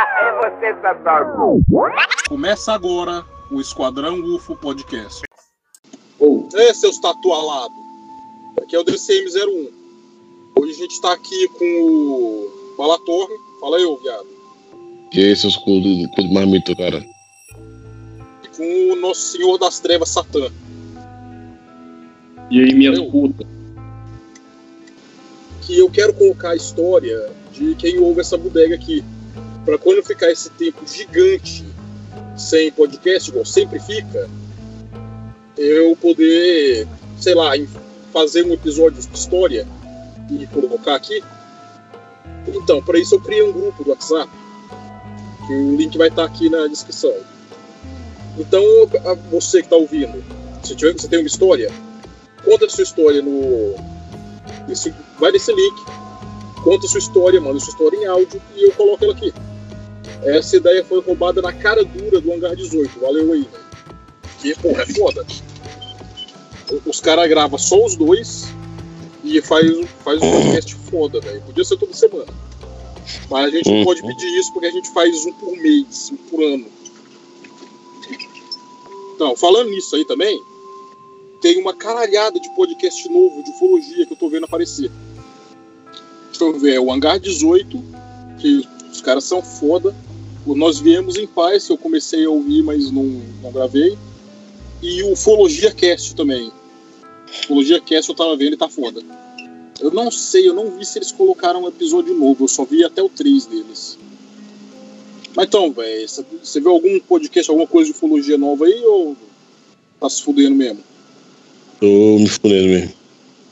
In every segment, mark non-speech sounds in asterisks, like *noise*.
É você. Começa agora o Esquadrão UFO Podcast. Ô, é, seus tatualados. Aqui é o DCM01. Hoje a gente tá aqui com o Balatorre. Fala aí, ô viado. E aí, seus cu de, cu de marmito, cara? E com o Nosso Senhor das Trevas, Satã. E aí, minhas Eu. putas? Que eu quero colocar a história de quem ouve essa bodega aqui. Pra quando ficar esse tempo gigante sem podcast, igual sempre fica, eu poder, sei lá, fazer um episódio de história e colocar aqui. Então, para isso eu criei um grupo do WhatsApp, que o link vai estar aqui na descrição. Então, você que está ouvindo, se tiver, você tem uma história, conta a sua história no. nesse- vai nesse link, conta a sua história, manda a sua história em áudio e eu coloco ela aqui. Essa ideia foi roubada na cara dura do Hangar 18, valeu aí, né? Que, porra, é foda. Os caras gravam só os dois e faz, faz um podcast foda, velho. Podia ser toda semana. Mas a gente não Uhum. pode pedir isso porque a gente faz um por mês, um por ano. Então, falando nisso aí também, tem uma caralhada de podcast novo de ufologia que eu tô vendo aparecer. Deixa eu ver, é o Hangar 18, que os caras são foda. Nós Viemos em Paz, eu comecei a ouvir, mas não, não gravei. E o Ufologia Cast também. Ufologia Cast eu tava vendo e tá foda. Eu não sei, eu não vi se eles colocaram um episódio novo, eu só vi até o 3 deles. Mas então, velho, você- viu algum podcast, alguma coisa de ufologia nova aí ou tá se fudendo mesmo? Tô me fudendo mesmo.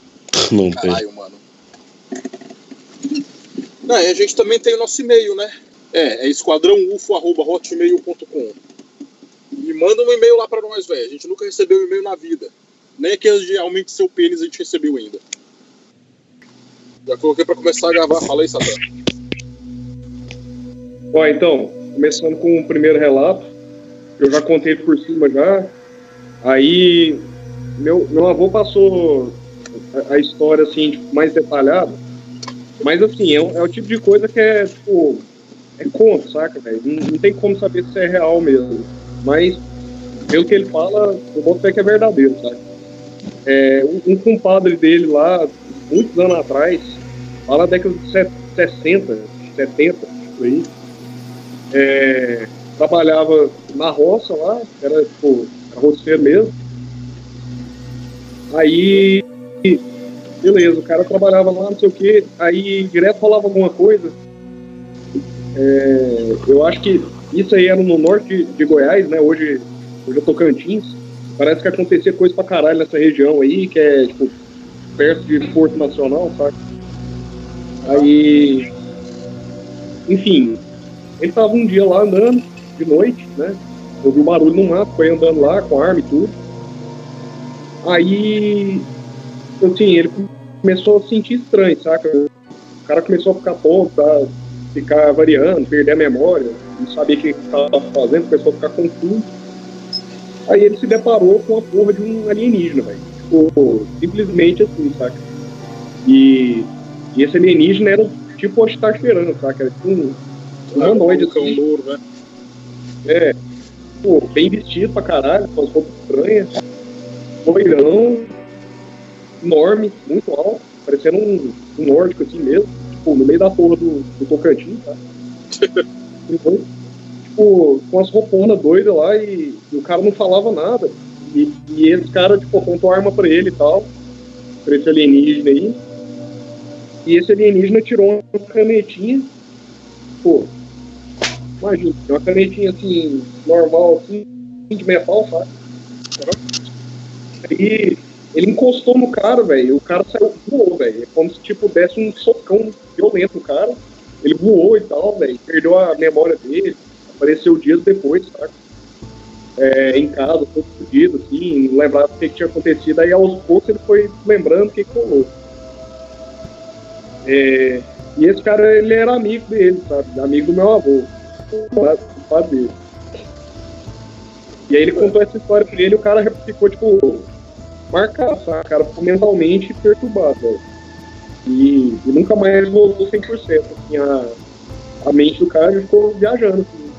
*laughs* Não tem. Caralho, mano. Não, e a gente também tem o nosso e-mail, né? É, é esquadrãoufo.hotmail.com E manda um e-mail lá pra nós, velho. A gente nunca recebeu e-mail na vida. Nem aqueles de aumente seu pênis a gente recebeu ainda. Já coloquei pra começar a gravar. Fala aí, Satã. Ó, então, começando com o primeiro relato, eu já contei por cima já. Aí, meu, meu avô passou a, a história assim, tipo, mais detalhada. Mas assim, é, é o tipo de coisa que é, tipo, é conto, saca, velho? Não, não tem como saber se é real mesmo. Mas, pelo que ele fala, eu boto fé que é verdadeiro, saca? É, um, um compadre dele lá, muitos anos atrás, fala da década de se- 60, 70, tipo aí, é, trabalhava na roça lá, era tipo roceiro mesmo. Aí, beleza, o cara trabalhava lá, não sei o que, aí direto falava alguma coisa. É, eu acho que isso aí era no norte de, Goiás, né? Hoje, hoje é Tocantins. Parece que acontecia coisa pra caralho nessa região aí, que é tipo perto de Porto Nacional, sabe? Aí, enfim, ele tava um dia lá andando, de noite, né? Ouviu barulho no mato, foi andando lá com arma e tudo. Aí, assim, ele começou a se sentir estranho, saca? O cara começou a ficar tonto, tá? Ficar variando, perder a memória, não sabia o que estava fazendo, começou a ficar confuso. Aí ele se deparou com a porra de um alienígena, velho. Tipo, simplesmente assim, saca? E, e esse alienígena era tipo o esperando, saca? Era tipo um humanoide, Cão assim. louro, né? É, pô, bem vestido pra caralho, com as roupas estranhas, loirão, enorme, muito alto, parecendo um, um nórdico assim mesmo, tipo, no meio da porra do, do Tocantins, tá? *laughs* Então, tipo, com as rouponas doidas lá e, e o cara não falava nada. E, e esse cara, tipo, apontou arma pra ele e tal, pra esse alienígena aí. E esse alienígena tirou uma canetinha, pô, Imagina, uma canetinha assim, normal, assim, de metal, sabe? Aí ele encostou no cara, velho, o cara saiu voou, velho. É como se tipo desse um socão violento no cara. ele voou e tal, velho, perdeu a memória dele, apareceu dias depois, saca? É, em casa, todo fodido, assim, não lembrava o que, tinha acontecido, aí aos poucos ele foi lembrando o que, que rolou. É, e esse cara, ele era amigo dele, sabe? Amigo do meu avô, dele. E aí ele contou essa história pra ele e o cara ficou, tipo, O cara mentalmente perturbado. E, e nunca mais voltou 100%. Assim, a, a mente do cara ficou viajando, assim,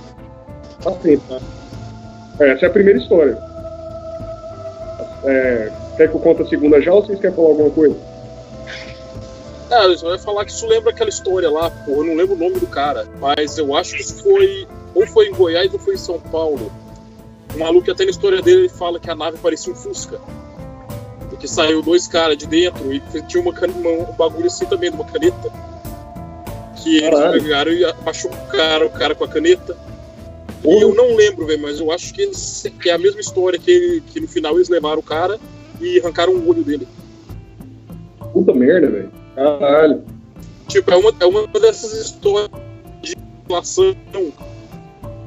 bastante, tá? Essa é a primeira história. É, quer que eu conte a segunda já ou vocês querem falar alguma coisa? Ah, você vai falar que isso lembra aquela história lá, porra, eu não lembro o nome do cara, mas eu acho que foi. Ou foi em Goiás ou foi em São Paulo. O maluco até na história dele ele fala que a nave parecia um Fusca. Porque saiu dois caras de dentro e tinha uma, uma- um bagulho assim também, de uma caneta. Que eles Caralho. pegaram e machucaram o cara com a caneta. E eu não lembro, velho, mas eu acho que, eles- que é a mesma história que, que no final eles levaram o cara e arrancaram o olho dele. Puta merda, velho. Caralho. Tipo, é uma, é uma dessas histórias de relação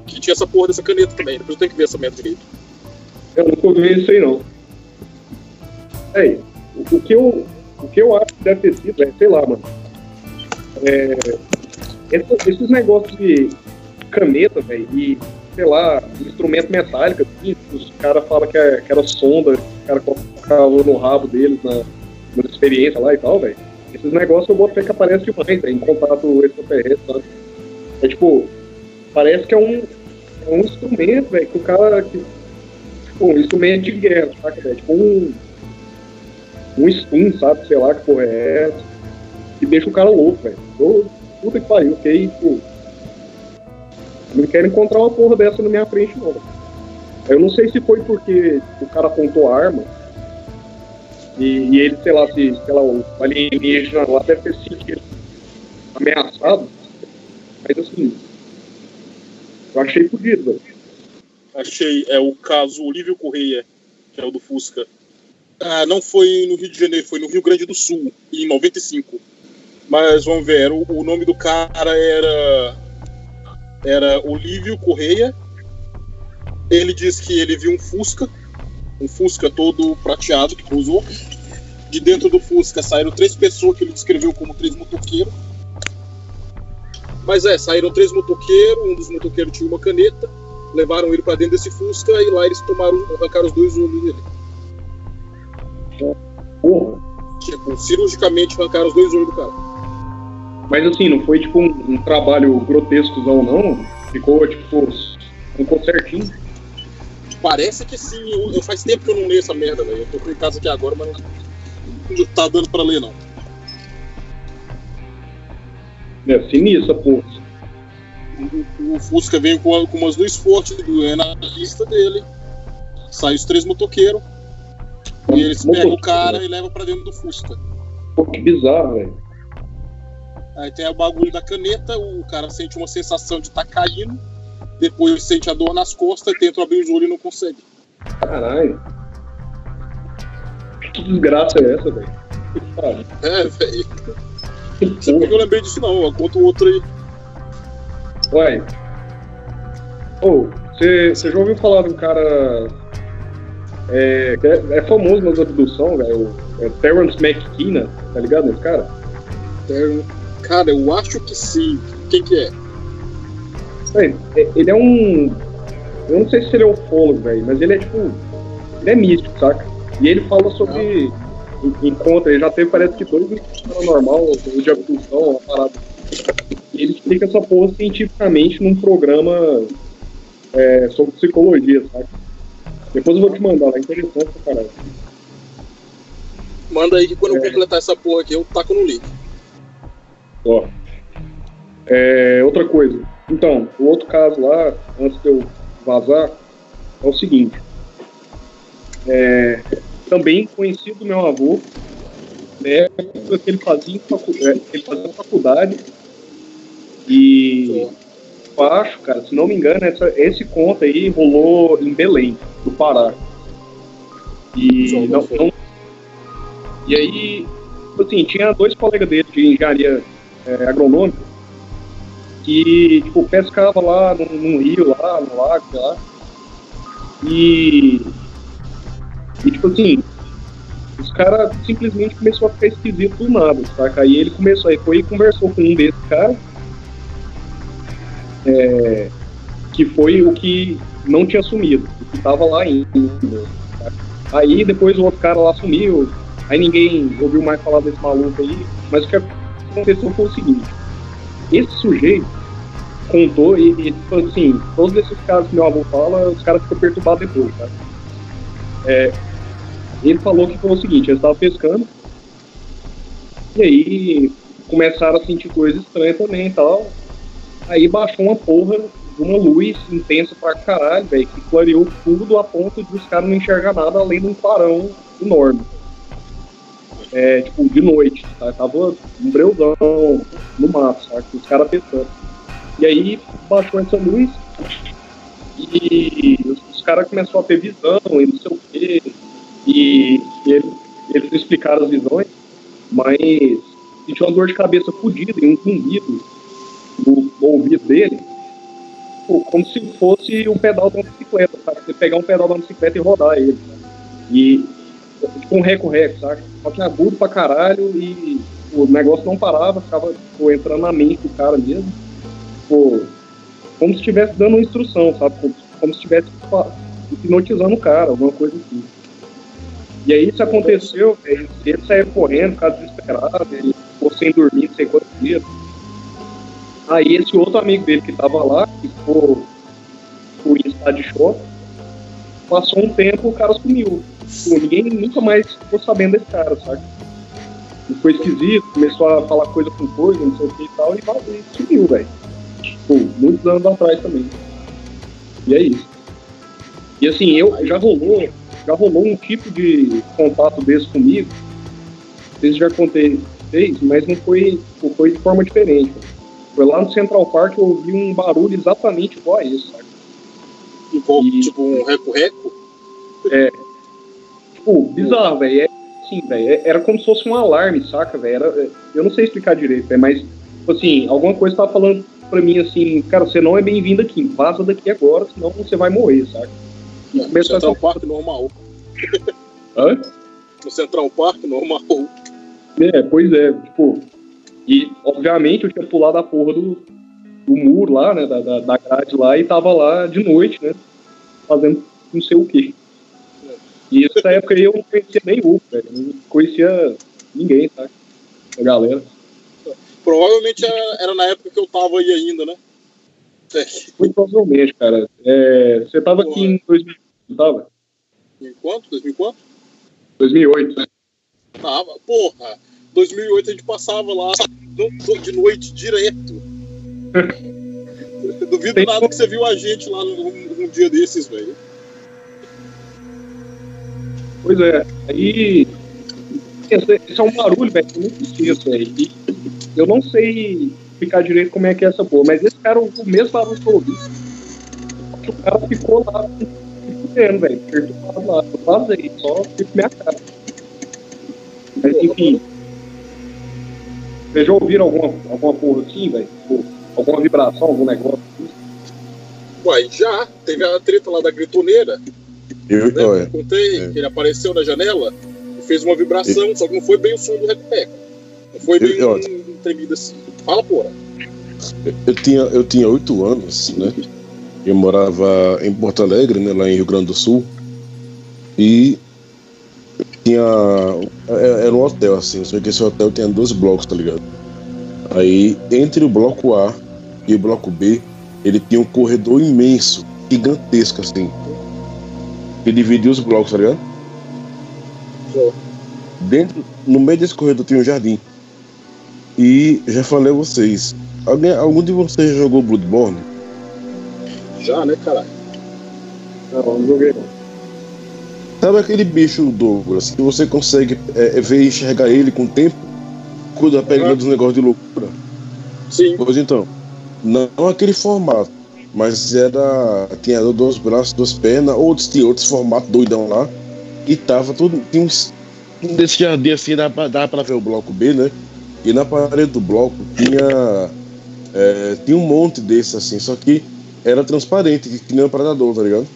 que tinha essa porra dessa caneta também. Depois eu tenho que ver essa merda direito. Eu nunca ouvi isso aí, não. É, o, o que eu, o que eu acho que deve ter sido, é, sei lá, mano. É, essa- esses negócios de caneta, velho, e, sei lá, instrumento metálico, assim, os caras falam que, é, que era sonda, que o cara colocava no rabo deles na, na experiência lá e tal, velho. Esses negócios eu boto que aparece demais, velho, em contato extraterrestre, sabe? É tipo, parece que é um, é um instrumento, velho, que o cara. Que, tipo, um instrumento de guerra, saca, velho? Tipo um. Um stun, sabe? Sei lá que porra é essa. Que deixa o cara louco, velho. Puta que pariu, fiquei, tipo. Não quero encontrar uma porra dessa na minha frente, não. Eu não sei se foi porque o cara apontou a arma. E, e ele, sei lá, se, sei lá, o alienígena lá deve ter sentido ameaçado. Mas assim. Eu achei fodido, velho. Achei, é o caso Olívio Correia, que é o do Fusca. Ah, não foi no Rio de Janeiro, foi no Rio Grande do Sul, em 95. Mas vamos ver, o, o nome do cara era. Era Olívio Correia. Ele diz que ele viu um Fusca, um Fusca todo prateado que pousou. De dentro do Fusca saíram três pessoas que ele descreveu como três motoqueiros. Mas é, saíram três motoqueiros, um dos motoqueiros tinha uma caneta, levaram ele pra dentro desse Fusca e lá eles tomaram, arrancaram os dois olhos dele. Porra. Tipo, cirurgicamente arrancaram os dois olhos do cara. Mas assim, não foi tipo um, um trabalho grotescozão, não. Ficou, tipo, ficou certinho. Parece que sim, eu, eu- faz tempo que eu não leio essa merda, velho. Eu tô em casa aqui agora, mas não, não tá dando pra ler, não. É sinistra, porra. O, o Fusca veio com, com umas luzes fortes do, é, na pista dele. Sai os três motoqueiros. E eles pegam o cara e levam pra dentro do Fusca. Pô, que bizarro, velho. Aí tem o bagulho da caneta, o cara sente uma sensação de estar caindo, depois sente a dor nas costas, tenta abrir os olhos e não consegue. Caralho. Que desgraça é essa, velho? É, velho. Não porque eu lembrei disso não, conta o outro aí. Uai. Ô, você já ouviu falar de um cara. É, é, é famoso nas abduções, velho? É Terrence McKenna, tá ligado nesse cara? Cara, eu acho que sim. Quem que é? É- ele é um. Eu não sei se ele é ufólogo, velho, mas ele é tipo. Ele é místico, saca? E ele fala sobre en- encontro, ele já teve, parece que dois paranormal, de abdução, uma parada. E ele explica essa porra cientificamente num programa é, sobre psicologia, saca? Depois eu vou te mandar lá, é interessante pra caralho. Manda aí que quando eu É. completar essa porra aqui, eu taco no link. Ó. É, outra coisa. Então, o outro caso lá, antes de eu vazar, é o seguinte. É, também conhecido do meu avô, época que ele fazia, facu- é, ele fazia faculdade. E eu acho, cara, se não me engano, essa- esse conto aí rolou em Belém, do Pará. E não, não- e aí, tipo assim, tinha dois colegas dele de engenharia é, agronômica que, tipo, pescava lá num, num rio, lá, no lago, sei lá. E. E, tipo assim, os caras simplesmente começou a ficar esquisito do nada, saca? Aí ele começou, aí foi e conversou com um desses caras, é, que foi o que não tinha sumido, o que tava lá ainda. saca? Aí depois o outro cara lá sumiu, aí ninguém ouviu mais falar desse maluco aí, mas o que aconteceu foi o seguinte, esse sujeito contou e, e tipo assim, todos esses casos que meu avô fala, os caras ficam perturbados depois, tá? É, ele falou que foi o seguinte, eles estavam pescando, e aí começaram a sentir coisas estranhas também e tal. Aí baixou uma porra uma luz intensa pra caralho, velho, que clareou tudo a ponto de os caras não enxergar nada além de um clarão enorme. É, tipo, de noite, tá? Tava um breuzão no mato, sabe? Os caras pescando. E aí baixou essa luz e os, os caras começaram a ter visão e não sei o quê. E, e ele- eles não explicaram as visões, mas sentiu uma dor de cabeça fodida e um zumbido no ouvido dele, pô, como se fosse um pedal de bicicleta, sabe? Você pegar um pedal de bicicleta e rodar ele. sabe? E tipo um reco-reco, sabe? Só que agudo pra caralho e o negócio não parava, ficava pô, entrando na mente do cara mesmo. Pô, como se estivesse dando uma instrução, sabe? Como, como se estivesse hipnotizando o cara, alguma coisa assim. E aí isso aconteceu, ele, saiu correndo, ficava desesperado, ele ficou sem dormir, sem quantos dias. Aí esse outro amigo dele que tava lá, que ficou, em estado de choque, passou um tempo, o cara sumiu. Pô, ninguém nunca mais ficou sabendo desse cara, sabe? Ele foi esquisito, começou a falar coisa com coisa, não sei o que e tal, e, e sumiu, velho. Tipo, muitos anos atrás também. E é isso. E assim, eu já rolou, já rolou um tipo de contato desse comigo. Não sei se já contei mas não foi, foi de forma diferente. Foi lá no Central Park eu ouvi um barulho exatamente igual a esse, sabe? Igual, E- tipo um reco-reco. Tipo, bizarro, velho. É assim, velho. é- Era como se fosse um alarme, saca, velho? É, Eu não sei explicar direito, velho, mas, tipo assim, alguma coisa tava falando pra mim assim, cara, você não é bem-vindo aqui, vaza daqui agora, senão você vai morrer, saca? E No começou Central essa. Park normal. Hã? No Central Park normal. É, pois é, tipo. E, obviamente, eu tinha pulado a porra do, do muro lá, né, da, da, da grade lá, e tava lá de noite, né, fazendo não sei o quê. E nessa época aí eu não conhecia nem o velho, não conhecia ninguém, tá? A galera. Provavelmente era, era na época que eu tava aí ainda, né? *laughs* Muito provavelmente, cara. É, você tava aqui em 2000, não tava? em quanto? 2000 quanto? 2008, né? Tava. Porra, 2008 a gente passava lá de noite direto. Duvido Tem- nada que você viu a gente lá num, dia desses, velho. Pois é. Aí. Esse é um barulho, velho, que eu esqueço, velho. Eu não sei explicar direito como é que é essa porra, mas esse cara, o mesmo barulho que eu ouvi. O cara ficou lá fudendo, velho. Perturbado lá. Eu vazei, só fico minha cara. Mas enfim. Vocês já ouviram alguma, alguma porra assim, velho? Tipo, Alguma vibração, algum negócio assim? Uai, já. Teve a treta lá da gritoneira, Eu, né? olha, Eu contei É. que ele apareceu na janela e fez uma vibração, só que não foi bem o som do reco Não foi bem Eu- um, um tremido assim. Fala, porra. eu tinha eu tinha oito anos, né? Eu morava em Porto Alegre, né, lá em Rio Grande do Sul. E tinha é- era um hotel assim, só que esse hotel tinha dois blocos, tá ligado? Aí entre o bloco A e o bloco B, ele tinha um corredor imenso, gigantesco assim. Que dividia os blocos, tá ligado? Dentro, no meio desse corredor tinha um jardim. E já falei a vocês, alguém, algum de vocês já jogou Bloodborne? Já, né, caralho? Não, não joguei não. Sabe aquele bicho Douglas que você consegue é, ver e enxergar ele com o tempo? Cuida pegando dos negócios de loucura? Sim. Pois então, não aquele formato, mas era. Tinha dois braços, duas pernas, outros tinha outros formatos doidão lá. E tava tudo. Tinha uns. Um desse jardim assim, dá pra, dá pra ver o bloco B, né? E na parede do bloco tinha É, tinha um monte desses assim, só que era transparente, que, que nem um predador, tá ligado?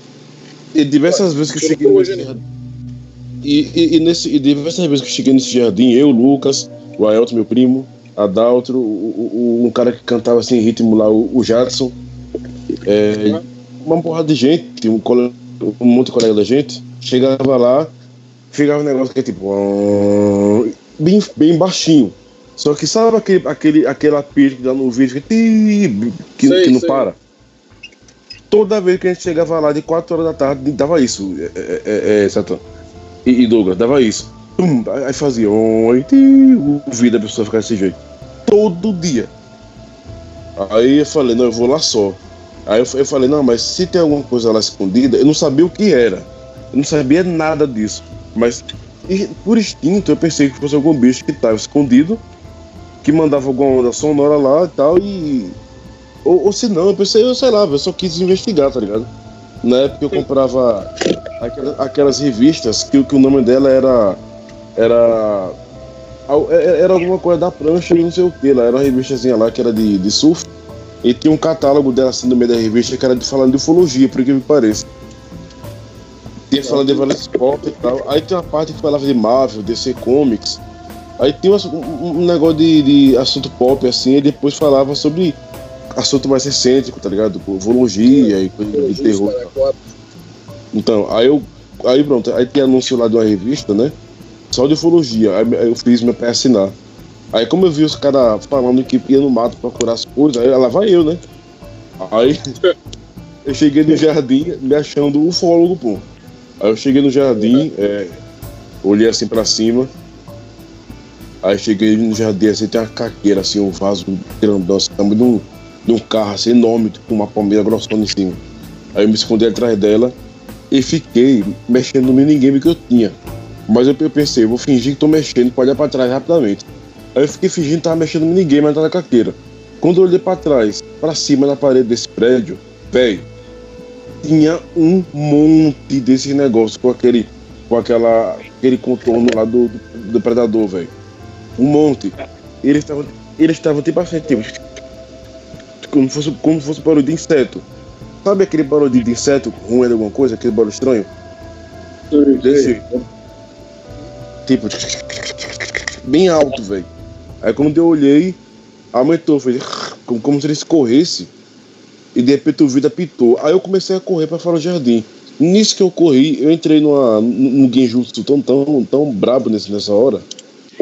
E diversas vezes que eu cheguei hoje, nesse né? jardim. E, e, e nesse, e diversas vezes que eu cheguei nesse jardim, eu, Lucas, o Aelton, meu primo, Adaltro, o, o, um cara que cantava assim em ritmo lá, o, o Jadson. É, uma porrada de gente, um, cole- um monte de colega da gente, chegava lá, chegava um negócio que é tipo. "Ah", Bem, bem baixinho. Só que sabe aquele, aquele, aquela pilha que dá no vídeo que, que, Sei, que não sei. para? Toda vez que a gente chegava lá de 4 horas da tarde, dava isso, é, é, é, é. E, e Douglas, dava isso. Tum, aí fazia, oi, ti", o vídeo da pessoa ficar desse jeito. Todo dia. Aí eu falei, não, eu vou lá só. Aí eu, eu falei, não, mas se tem alguma coisa lá escondida, eu não sabia o que era. Eu não sabia nada disso. Mas e, por instinto eu pensei que fosse algum bicho que estava escondido, que mandava alguma onda sonora lá e tal, e. Ou, ou se não, eu pensei, eu sei lá, eu só quis investigar, tá ligado? Na época eu comprava aquela- aquelas revistas que, o- que o nome dela era. Era. al- é- Era alguma coisa da prancha e não sei o que lá. Era uma revistazinha lá que era de, de surf. E tinha um catálogo dela assim no meio da revista que era de falando de ufologia, por que me pareça. Tinha falando de Valence Pop e tal. Aí tinha uma parte que falava de Marvel, DC Comics. Aí tinha um, um negócio de, de assunto pop assim, e depois falava sobre assunto mais excêntrico, tá ligado? Ufologia e coisa de terror. Cara, é. Então, aí eu. Aí pronto, aí tem anúncio lá de uma revista, né? Só de ufologia. Aí aí eu fiz meu pé assinar. Aí como eu vi os caras falando que ia no mato procurar as coisas, aí lá vai eu, né? Aí *laughs* eu cheguei no jardim me achando ufólogo, pô. Aí eu cheguei no jardim, é, olhei assim pra cima. Aí cheguei no jardim assim, tem uma caqueira, assim, um vaso grandão, assim, tamanho de um, de um carro assim, enorme, com uma palmeira grossona em cima. Aí eu me escondi atrás dela e fiquei mexendo no minigame que eu tinha. Mas eu, pensei, vou fingir que tô mexendo, pode olhar pra trás rapidamente. Aí eu fiquei fingindo que tava mexendo no minigame, mas tava na caqueira. Quando eu olhei pra trás, pra cima da parede desse prédio, velho, tinha um monte desses negócios com aquele, com aquela, aquele contorno lá do, do, do predador, velho. Um monte. Eles estavam, eles estavam tipo assim, tipo, como fosse, como fosse barulho de inseto. Sabe aquele barulho de inseto ruim de alguma coisa, aquele barulho estranho? Desse, tipo, bem alto, velho. Aí quando eu olhei, aumentou, fez como, como se ele corresse. E de repente o vidro apitou. Aí eu comecei a correr para fora do jardim. Nisso que eu corri, eu entrei numa, num genjutsu tão, tão, tão brabo nesse, nessa hora,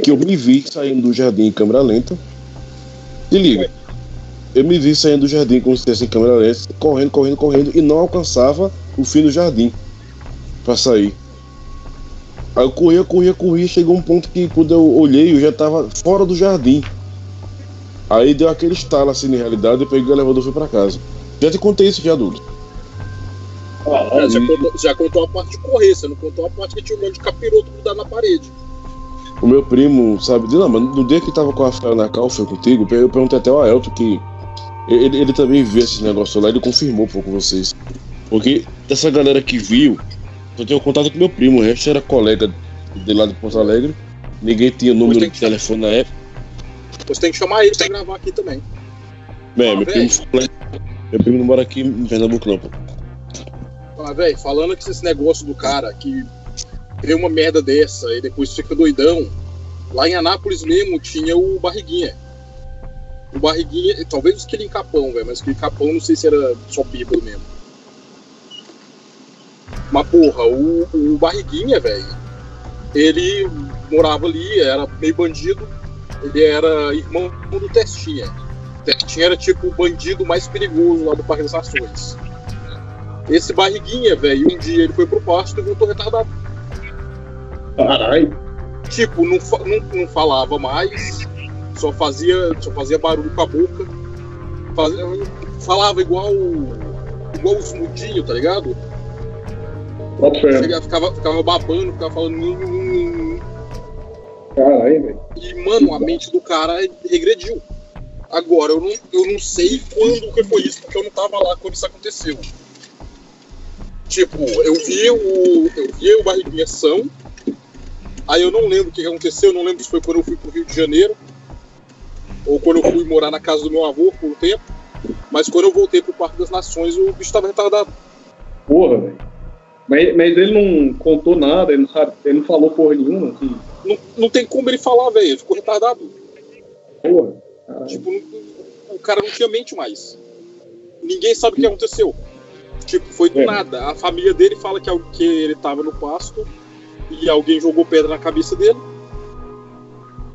que eu me vi saindo do jardim em câmera lenta. Se liga. Eu me vi saindo do jardim como se estivesse em câmera lenta, correndo, correndo, correndo, e não alcançava o fim do jardim para sair. Aí eu corria, corria, corria, chegou um ponto que quando eu olhei, eu já tava fora do jardim. Aí deu aquele estalo assim na realidade, eu peguei o elevador e fui pra casa. Já te contei isso já, Douglas. Ah, já, contou, já contou a parte de correr, você não contou a parte que tinha um monte de capiroto grudado na parede. O meu primo, sabe, não, mas no dia que tava com a Rafael na cal, foi contigo, eu perguntei até ao Aelton que ele, ele também viu esse negócio lá, ele confirmou pô, com vocês. Porque dessa galera que viu, eu tenho contato com meu primo, o resto era colega de lá de Porto Alegre, ninguém tinha número de telefone na época. Você tem que chamar ele pra gravar aqui também. Ah, meu, primo, meu primo não mora aqui em Pernambuco não, pô. Ah, velho, falando que esse negócio do cara que vê uma merda dessa e depois fica doidão, lá em Anápolis mesmo tinha o Barriguinha. O Barriguinha, talvez os em Capão, velho, mas aquele Capão não sei se era só bêbado mesmo. Mas porra, o, o Barriguinha, velho, ele morava ali, era meio bandido, ele era irmão do Testinha. Testinha era tipo o bandido mais perigoso lá do Parque das Nações. Esse barriguinha, velho, um dia ele foi pro pasto e voltou retardado. Caralho. Tipo, não, não, não falava mais, só fazia, só fazia barulho com a boca. Fazia- falava igual igual os mudinhos, tá ligado? Chegava, ficava, ficava babando, ficava falando. Caralho, velho. E, mano, a mente do cara regrediu. Agora, eu não, eu não sei quando que foi isso, porque eu não tava lá quando isso aconteceu. Tipo, eu vi o. Eu vi o Barriguinha São. Aí eu não lembro o que aconteceu, eu não lembro se foi quando eu fui pro Rio de Janeiro. Ou quando eu fui morar na casa do meu avô por um tempo. Mas quando eu voltei pro Parque das Nações, o bicho tava retardado. Porra, velho. Mas, mas ele não contou nada, ele não, sabe, ele não falou porra nenhuma, assim. Não, não tem como ele falar, velho. Ele ficou retardado. Porra. Caralho. Tipo, não- o cara não tinha mente mais. Ninguém sabe o que aconteceu. Tipo, foi do É. nada. A família dele fala que, que ele tava no pasto e alguém jogou pedra na cabeça dele.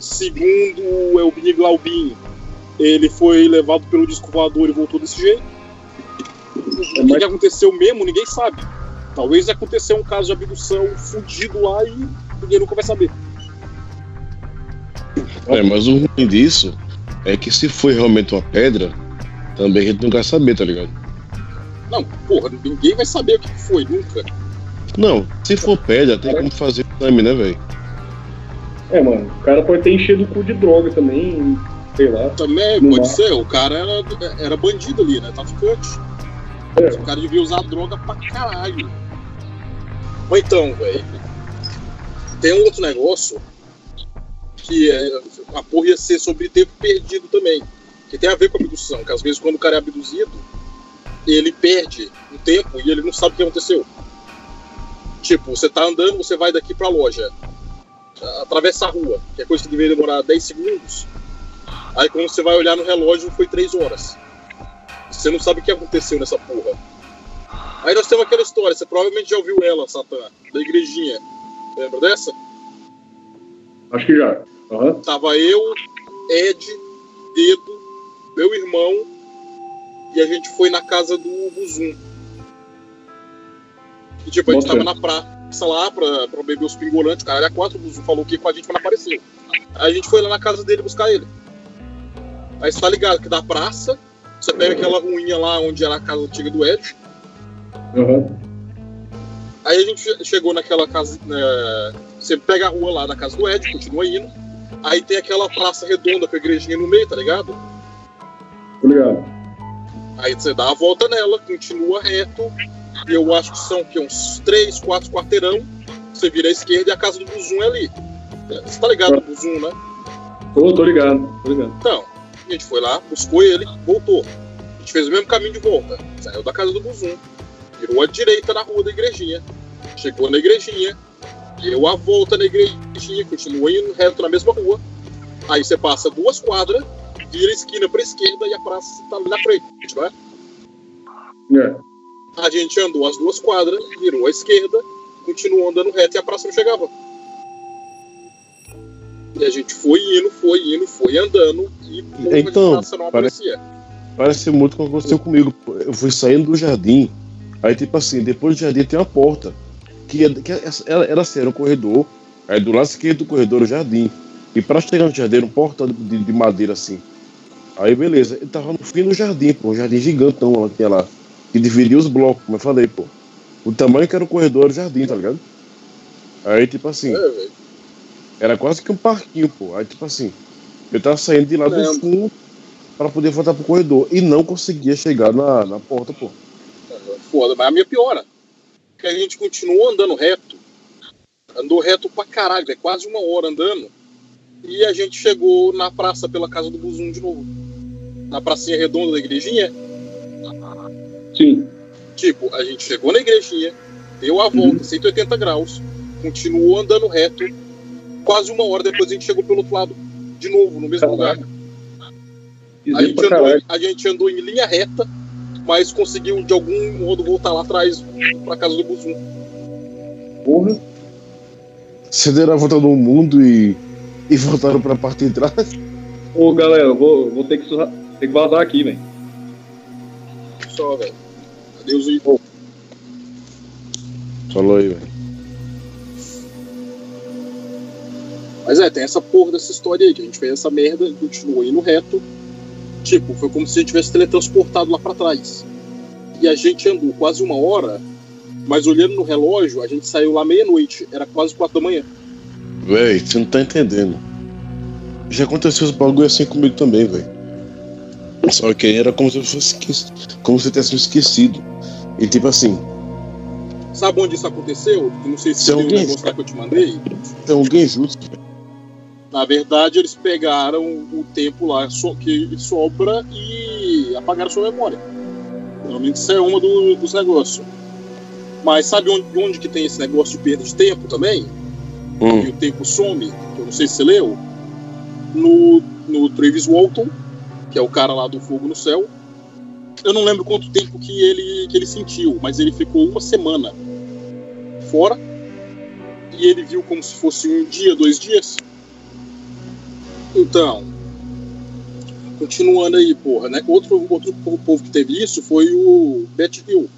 Segundo o Elbini Glaubin, ele foi levado pelo disco voador e voltou desse jeito. O que, aconteceu mesmo, ninguém sabe. Talvez aconteceu um caso de abdução fudido lá e ninguém nunca vai saber. É, mas o ruim disso é que se foi realmente uma pedra, também a gente não quer saber, tá ligado? Não, porra, ninguém vai saber o que que foi, nunca. Não, se for pedra, tem como fazer exame, né, velho? É, mano, o cara pode ter enchido o cu de droga também, sei lá. Também pode dá. ser, o cara era, era bandido ali, né? Traficante. É. O cara devia usar droga pra caralho. Mas então, velho. Tem um outro negócio que é, a porra ia ser sobre tempo perdido também. Que tem a ver com abdução, que às vezes quando o cara é abduzido, ele perde um tempo e ele não sabe o que aconteceu. Tipo, você tá andando, você vai daqui pra loja, atravessa a rua, que é coisa que deveria demorar 10 segundos. Aí quando você vai olhar no relógio, foi 3 horas. Você não sabe o que aconteceu nessa porra. Aí nós temos aquela história, você provavelmente já ouviu ela, Satã, da igrejinha. Lembra dessa? Acho que já. Aham. Tava eu, Ed, Dedo, meu irmão, e a gente foi na casa do Buzum. E tipo, a gente tava na praça lá pra, pra beber os pingolantes, cara, era quatro, o falou que com a gente, não apareceu. Aí a gente foi lá na casa dele buscar ele. Aí você tá ligado que da praça, você pega aquela ruinha lá onde era a casa antiga do Ed, Aham. Aí a gente che- chegou naquela casa. né, você pega a rua lá da casa do Ed, continua indo. Aí tem aquela praça redonda com a igrejinha no meio, tá ligado? Tô ligado. Aí você dá a volta nela, continua reto. Eu acho que são que, uns 3, 4 quarteirão. Você vira à esquerda e a casa do Buzum é ali. Você tá ligado no Buzum, né? Tô, tô ligado, tô ligado. Então, a gente foi lá, buscou ele, voltou. A gente fez o mesmo caminho de volta. Saiu da casa do Buzum, virou à direita na rua da igrejinha, chegou na igrejinha, deu a volta na igrejinha, continua indo reto na mesma rua. Aí você passa duas quadras, vira a esquina pra esquerda e a praça tá ali na frente, não é? É. A gente andou as duas quadras, virou à esquerda, continuou andando reto e a praça não chegava. E a gente foi indo, foi indo, foi andando e porra Então, praça não parece- aparecia. Parece muito com o que aconteceu comigo. Eu fui saindo do jardim, aí tipo assim, depois do jardim tem uma porta. Que, é- que é- ela, era assim, era um corredor, aí do lado esquerdo do corredor o jardim. E pra chegar no jardim era um portão de, de madeira assim. Aí beleza, ele tava no fim do jardim, pô, um jardim gigantão lá que tinha lá. Que dividia os blocos, como eu falei, pô. O tamanho que era o corredor era o jardim, tá ligado? Aí tipo assim, É, era quase que um parquinho, pô. Aí, tipo assim, eu tava saindo de lá do fundo pra poder voltar pro corredor. E não conseguia chegar na, na porta, pô. Foda, mas a minha piora. Que a gente continuou andando reto. Andou reto pra caralho, é quase uma hora andando. E a gente chegou na praça pela casa do Buzum de novo. Na pracinha redonda da igrejinha. Tipo, a gente chegou na igrejinha, deu a volta, 180 graus, continuou andando reto. Quase uma hora depois a gente chegou pelo outro lado. De novo, no mesmo lugar. A Esquisito gente, andou, a gente andou em linha reta, mas conseguiu de algum modo voltar lá atrás pra casa do Buzum. Porra. Você deram a volta no mundo e, e voltaram pra parte de trás. Ô, galera, eu vou, vou ter, que, ter que vazar aqui, velho. Só, velho. Adeus e Falou aí, velho. Mas é, tem essa porra dessa história aí, que a gente fez essa merda e continuou indo reto. Tipo, foi como se a gente tivesse teletransportado lá pra trás. E a gente andou quase uma hora, mas olhando no relógio, a gente saiu lá meia-noite, era quase quatro da manhã. Véi, você não tá entendendo. Já aconteceu esse bagulho assim comigo também, velho. Só que era como se eu fosse esquecido. Como se eu tivesse esquecido. E tipo assim, Sabe onde isso aconteceu? Eu Não sei se Se alguém- negócio lá que eu te mandei. tem alguém justo. Na verdade, eles pegaram o tempo lá que sobra e apagaram sua memória. Pelo menos isso é uma do- dos negócios. Mas sabe onde, onde que tem esse negócio de perda de tempo também? Hum. E o tempo some, que eu não sei se você leu. No, no Travis Walton, que é o cara lá do Fogo no Céu. Eu não lembro quanto tempo que ele, que ele sentiu, mas ele ficou uma semana fora. E ele viu como se fosse um dia, dois dias. Então, continuando aí, porra, né? Outro, outro povo que teve isso foi o Beth Hill,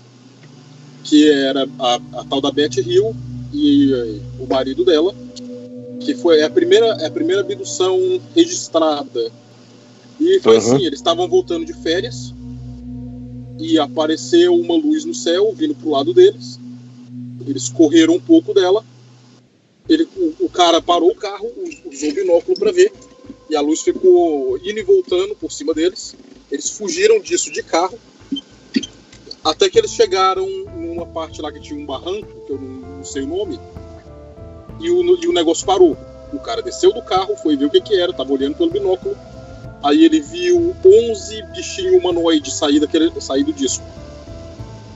que era a, a tal da Beth Hill e eh, o marido dela, que foi é a primeira, é a primeira abdução registrada. E foi Aham. assim, eles estavam voltando de férias e apareceu uma luz no céu vindo pro lado deles. Eles correram um pouco dela. Ele, o, o cara parou o carro, us- usou o binóculo para ver e a luz ficou indo e voltando por cima deles. Eles fugiram disso de carro até que eles chegaram numa parte lá que tinha um barranco, que eu não, não sei o nome, e o, e o negócio parou. O cara desceu do carro, foi ver o que, que era, tava olhando pelo binóculo. Aí ele viu 11 bichinhos humanoides sair daquele, sair do disco.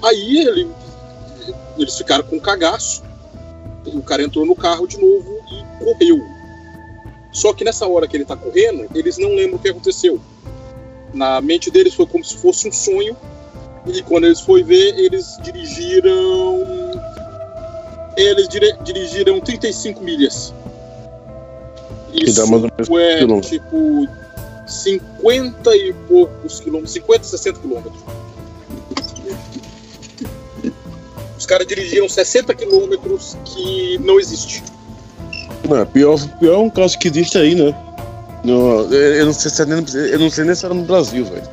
Aí ele, eles ficaram com um cagaço. O cara entrou no carro de novo e correu. Só que nessa hora que ele tá correndo, eles não lembram o que aconteceu. Na mente deles foi como se fosse um sonho. E quando eles foram ver, eles dirigiram. Eles dire- dirigiram 35 milhas. Que dá mais ou menos é tipo 50 e poucos quilômetros, 50, 60 quilômetros. Os caras dirigiram 60 quilômetros que não existe. Não, pior, pior é um caso que existe aí, né? No, eu, não sei se é eu não sei nem se era no Brasil, velho.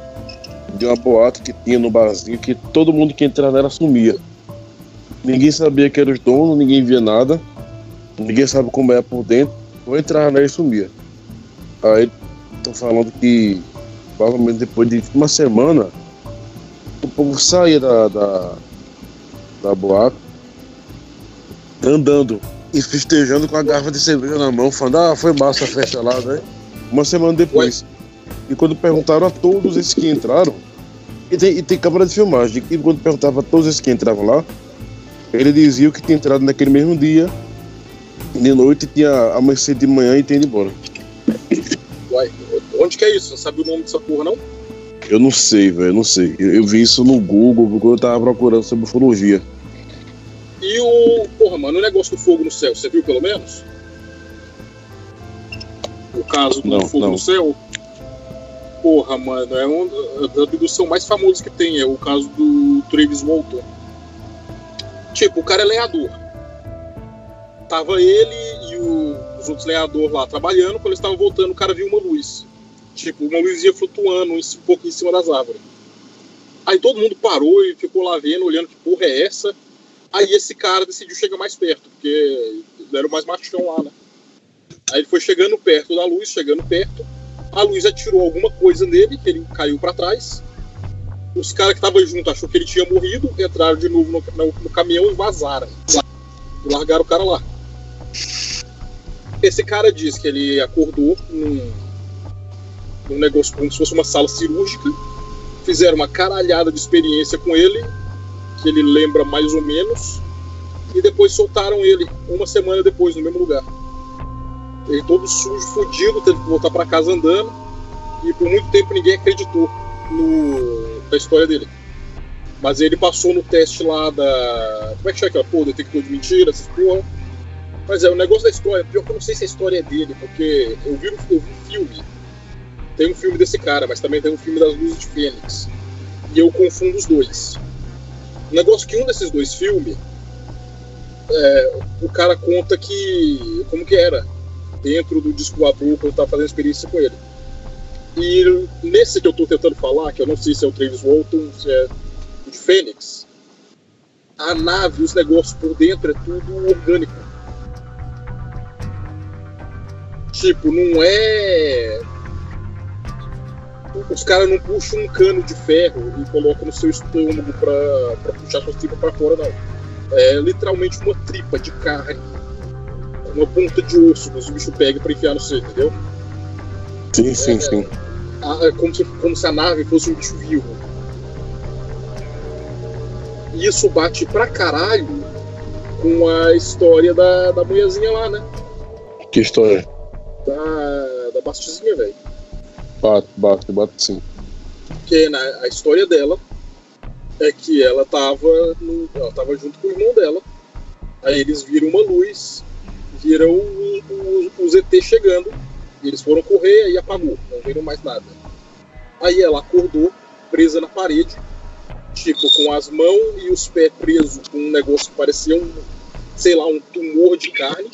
De uma boate que tinha no barzinho que todo mundo que entrava nela sumia. Ninguém sabia que era os donos, ninguém via nada. Ninguém sabe como é por dentro. Ou entrava nela e sumia. Aí estão falando que provavelmente depois de uma semana o povo saía da, da, da boate andando e festejando com a garrafa de cerveja na mão, falando, ah, foi massa a festa lá, né? Uma semana depois. E quando perguntaram a todos esses que entraram, e tem, e tem câmera de filmagem, e quando perguntava a todos esses que entravam lá, ele dizia que tinha entrado naquele mesmo dia, de noite tinha amanhecido de manhã e tinha ido embora. Uai, onde que é isso? Não sabe o nome dessa porra, não? Eu não sei, velho, não sei. Eu, eu vi isso no Google, porque eu tava procurando sobre ufologia. E o. Porra, mano, o negócio do fogo no céu, você viu pelo menos? O caso do Não, fogo não. no céu? Porra, mano, é uma da abdução mais famosa que tem, é o caso do Travis Walton. Tipo, o cara é lenhador. Tava ele e o- os outros lenhadores lá trabalhando, quando eles estavam voltando, o cara viu uma luz. Tipo, uma luzinha flutuando um pouco em cima das árvores. Aí todo mundo parou e ficou lá vendo, olhando que porra é essa. Aí esse cara decidiu chegar mais perto, porque era o mais machão lá, né? Aí ele foi chegando perto da luz, chegando perto. A luz atirou alguma coisa nele, que ele caiu pra trás. Os caras que estavam junto achou que ele tinha morrido, entraram de novo no, no- no caminhão e vazaram. Largaram o cara lá. Esse cara diz que ele acordou num, num negócio como se fosse uma sala cirúrgica. Fizeram uma caralhada de experiência com ele, que ele lembra mais ou menos, e depois soltaram ele uma semana depois no mesmo lugar. Ele todo sujo, fudido, teve que voltar para casa andando, e por muito tempo ninguém acreditou no, na história dele. Mas ele passou no teste lá da. Como é que chama aquela porra? Detector de mentira, essas porra. Mas é, o negócio da história, pior que eu não sei se a história é dele, porque eu vi, eu vi um filme. Tem um filme desse cara, mas também tem um filme das Luzes de Fênix. E eu confundo os dois. O negócio que um desses dois filmes, é, o cara conta que. como que era dentro do disco voador quando eu tava fazendo experiência com ele. E nesse que eu tô tentando falar, que eu não sei se é o Travis Walton, se é o de Fênix, a nave, os negócios por dentro é tudo orgânico. Tipo, não é. Os caras não puxam um cano de ferro e colocam no seu estômago pra, pra puxar suas tripas pra fora, não. É literalmente uma tripa de carne uma ponta de osso que os bichos pegam pra enfiar no seu, entendeu? Sim, sim, sim. Ah, é como, se, como se a nave fosse um bicho vivo. E isso bate pra caralho com a história da, da mulherzinha lá, né? Que história? Da, da Bastizinha, velho. Bate, bate, bate sim. Porque na, a história dela é que ela tava, no, ela tava junto com o irmão dela. Aí eles viram uma luz, viram o, o, o ZT chegando. E eles foram correr e apagou, não viram mais nada. Aí ela acordou, presa na parede, tipo, com as mãos e os pés presos com um negócio que parecia um, sei lá, um tumor de carne.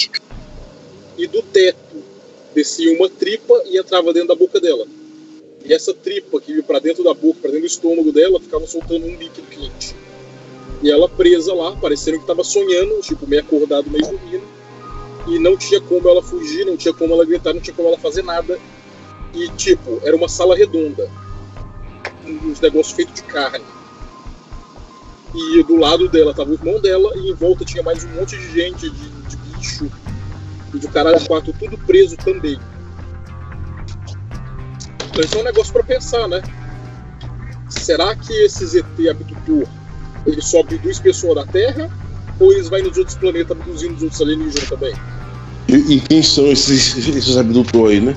E do teto descia uma tripa e entrava dentro da boca dela. E essa tripa que ia para dentro da boca, para dentro do estômago dela, ficava soltando um líquido quente. E ela presa lá, parecendo que estava sonhando, tipo, meio acordado, meio dormindo. E não tinha como ela fugir, não tinha como ela gritar, não tinha como ela fazer nada. E, tipo, era uma sala redonda. Uns negócios feitos de carne. E do lado dela tava o irmão dela, e em volta tinha mais um monte de gente, de, de bicho, e de caralho quatro, tudo preso também. Então isso é um negócio pra pensar, né? Será que esse ZT abdutor ele só abduz pessoa da Terra? Ou eles vão nos outros planetas abduzindo os outros alienígenas também? E, e quem são esses, esses abdutores aí, né?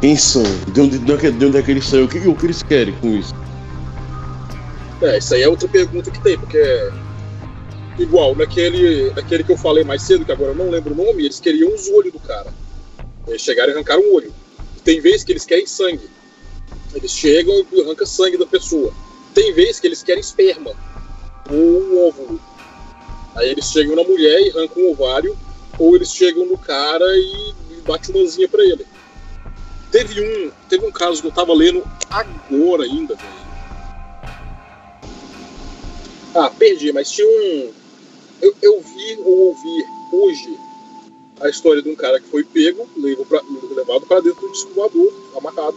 Quem são? De onde, de onde, de onde é que eles são? O que, o que eles querem com isso? É, isso aí é outra pergunta que tem, porque é igual naquele, naquele que eu falei mais cedo, que agora eu não lembro o nome, eles queriam os olhos do cara. Eles chegaram e arrancaram o olho. Tem vezes que eles querem sangue. Eles chegam e arrancam sangue da pessoa. Tem vezes que eles querem esperma ou um óvulo. Aí eles chegam na mulher e arrancam um ovário, ou eles chegam no cara e, bate umazinha pra ele. Teve um, teve um caso que eu tava lendo agora ainda, velho. Ah, perdi, mas tinha um. Eu, eu vi ou ouvi hoje a história de um cara que foi pego, pra, levado para dentro do disco voador, amarrado.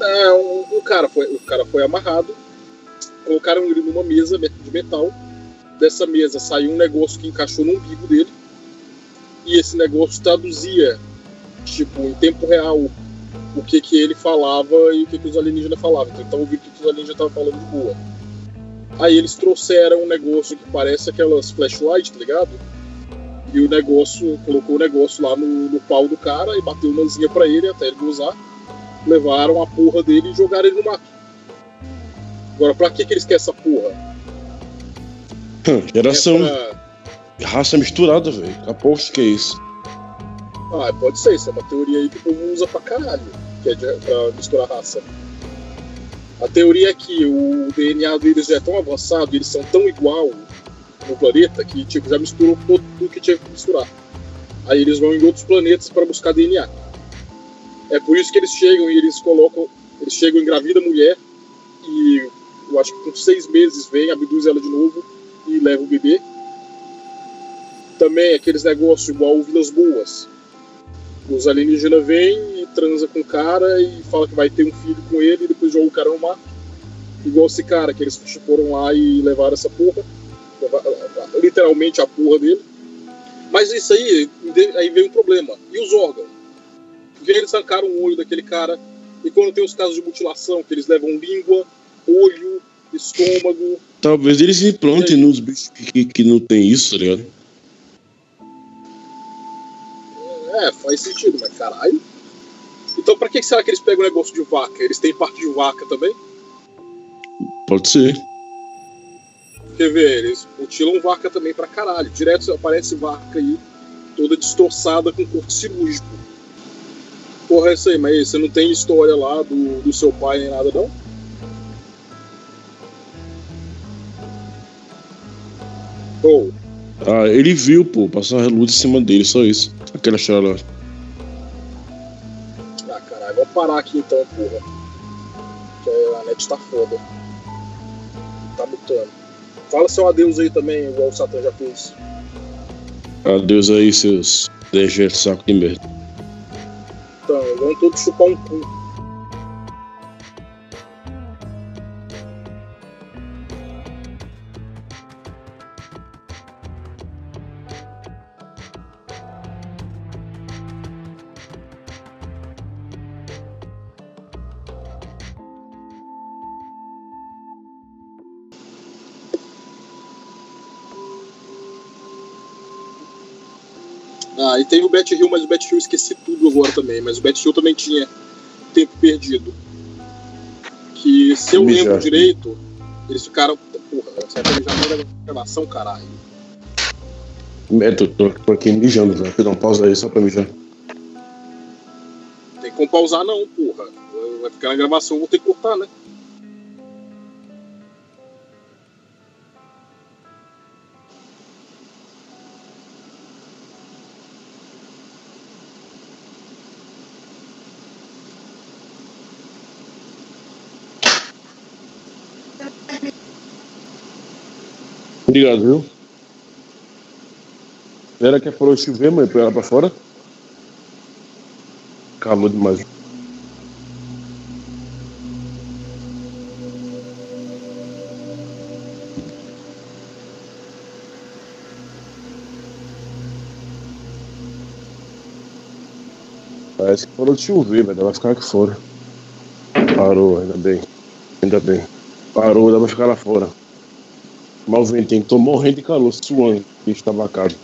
É, um, um cara foi, o cara foi amarrado, colocaram ele numa mesa de metal. Dessa mesa saiu um negócio que encaixou no umbigo dele. E esse negócio traduzia, tipo, em tempo real, o que que ele falava e o que que os alienígenas falavam. Então, então ouvindo o que, que os alienígenas estavam falando de boa. Aí eles trouxeram um negócio que parece aquelas flashlights, tá ligado? E o negócio, colocou o negócio lá no, no pau do cara e bateu umazinha pra ele até ele usar. Levaram a porra dele e jogaram ele no mato. Agora, pra que, que eles querem essa porra? Geração. É pra- Raça misturada, velho. Aposto que é isso. Ah, pode ser, isso é uma teoria aí que o povo usa pra caralho, que é de, pra misturar raça. A teoria é que o DNA deles é tão avançado, eles são tão igual no planeta, que tipo, já misturou tudo que tinha que misturar. Aí eles vão em outros planetas para buscar DNA. É por isso que eles chegam e eles colocam. Eles chegam, engravida a mulher e eu acho que com seis meses vem, abduz ela de novo e leva o bebê. Também aqueles negócios igual o Vilas Boas. Os alienígenas vêm e transa com o cara e fala que vai ter um filho com ele e depois joga o cara no mar. Igual esse cara, que eles foram lá e levaram essa porra. Literalmente a porra dele. Mas isso aí, aí veio um problema. E os órgãos? Porque eles arrancaram o olho daquele cara. E quando tem os casos de mutilação, que eles levam língua, olho, estômago. Talvez eles implantem nos bichos que, que, que não tem isso, tá ligado? É, faz sentido, mas caralho. Então pra que será que eles pegam o negócio de vaca? Eles têm parte de vaca também? Pode ser. Quer ver, eles mutilam vaca também pra caralho. Direto aparece vaca aí, toda destroçada com corte cirúrgico. Porra, é isso aí, mas você não tem história lá do, do seu pai nem nada, não? Ou, Ah, ele viu, pô, passar a luz em cima dele, só isso. Aquela charla. ah caralho, vamos parar aqui então, porra. Que a net tá foda. Tá mutando. Fala seu adeus aí também, igual o Satã já fez. Adeus aí, seus dejetos saco de merda. Então, vamos todos chupar um cu. E tem o Bet Hill, mas o Bet Hill esqueci tudo agora também. Mas o Bet Hill também tinha tempo perdido. Que se eu Mijar. lembro direito, eles ficaram. Porra, essa época já não gravação, caralho. É, tô, tô, tô aqui mijando, velho. Dá uma pausa aí só pra mijar. Tem como pausar não, porra. Vai ficar na gravação, vou ter que cortar, né? Obrigado, viu? Era que falou chover, mãe, põe ela pra fora. Calor demais. Parece que parou de chover, velho. Ela vai ficar aqui fora. Parou, ainda bem. Ainda bem. Parou, dá pra ficar lá fora. Mal ventinho, tô morrendo de calor, suando, bicho tabacado.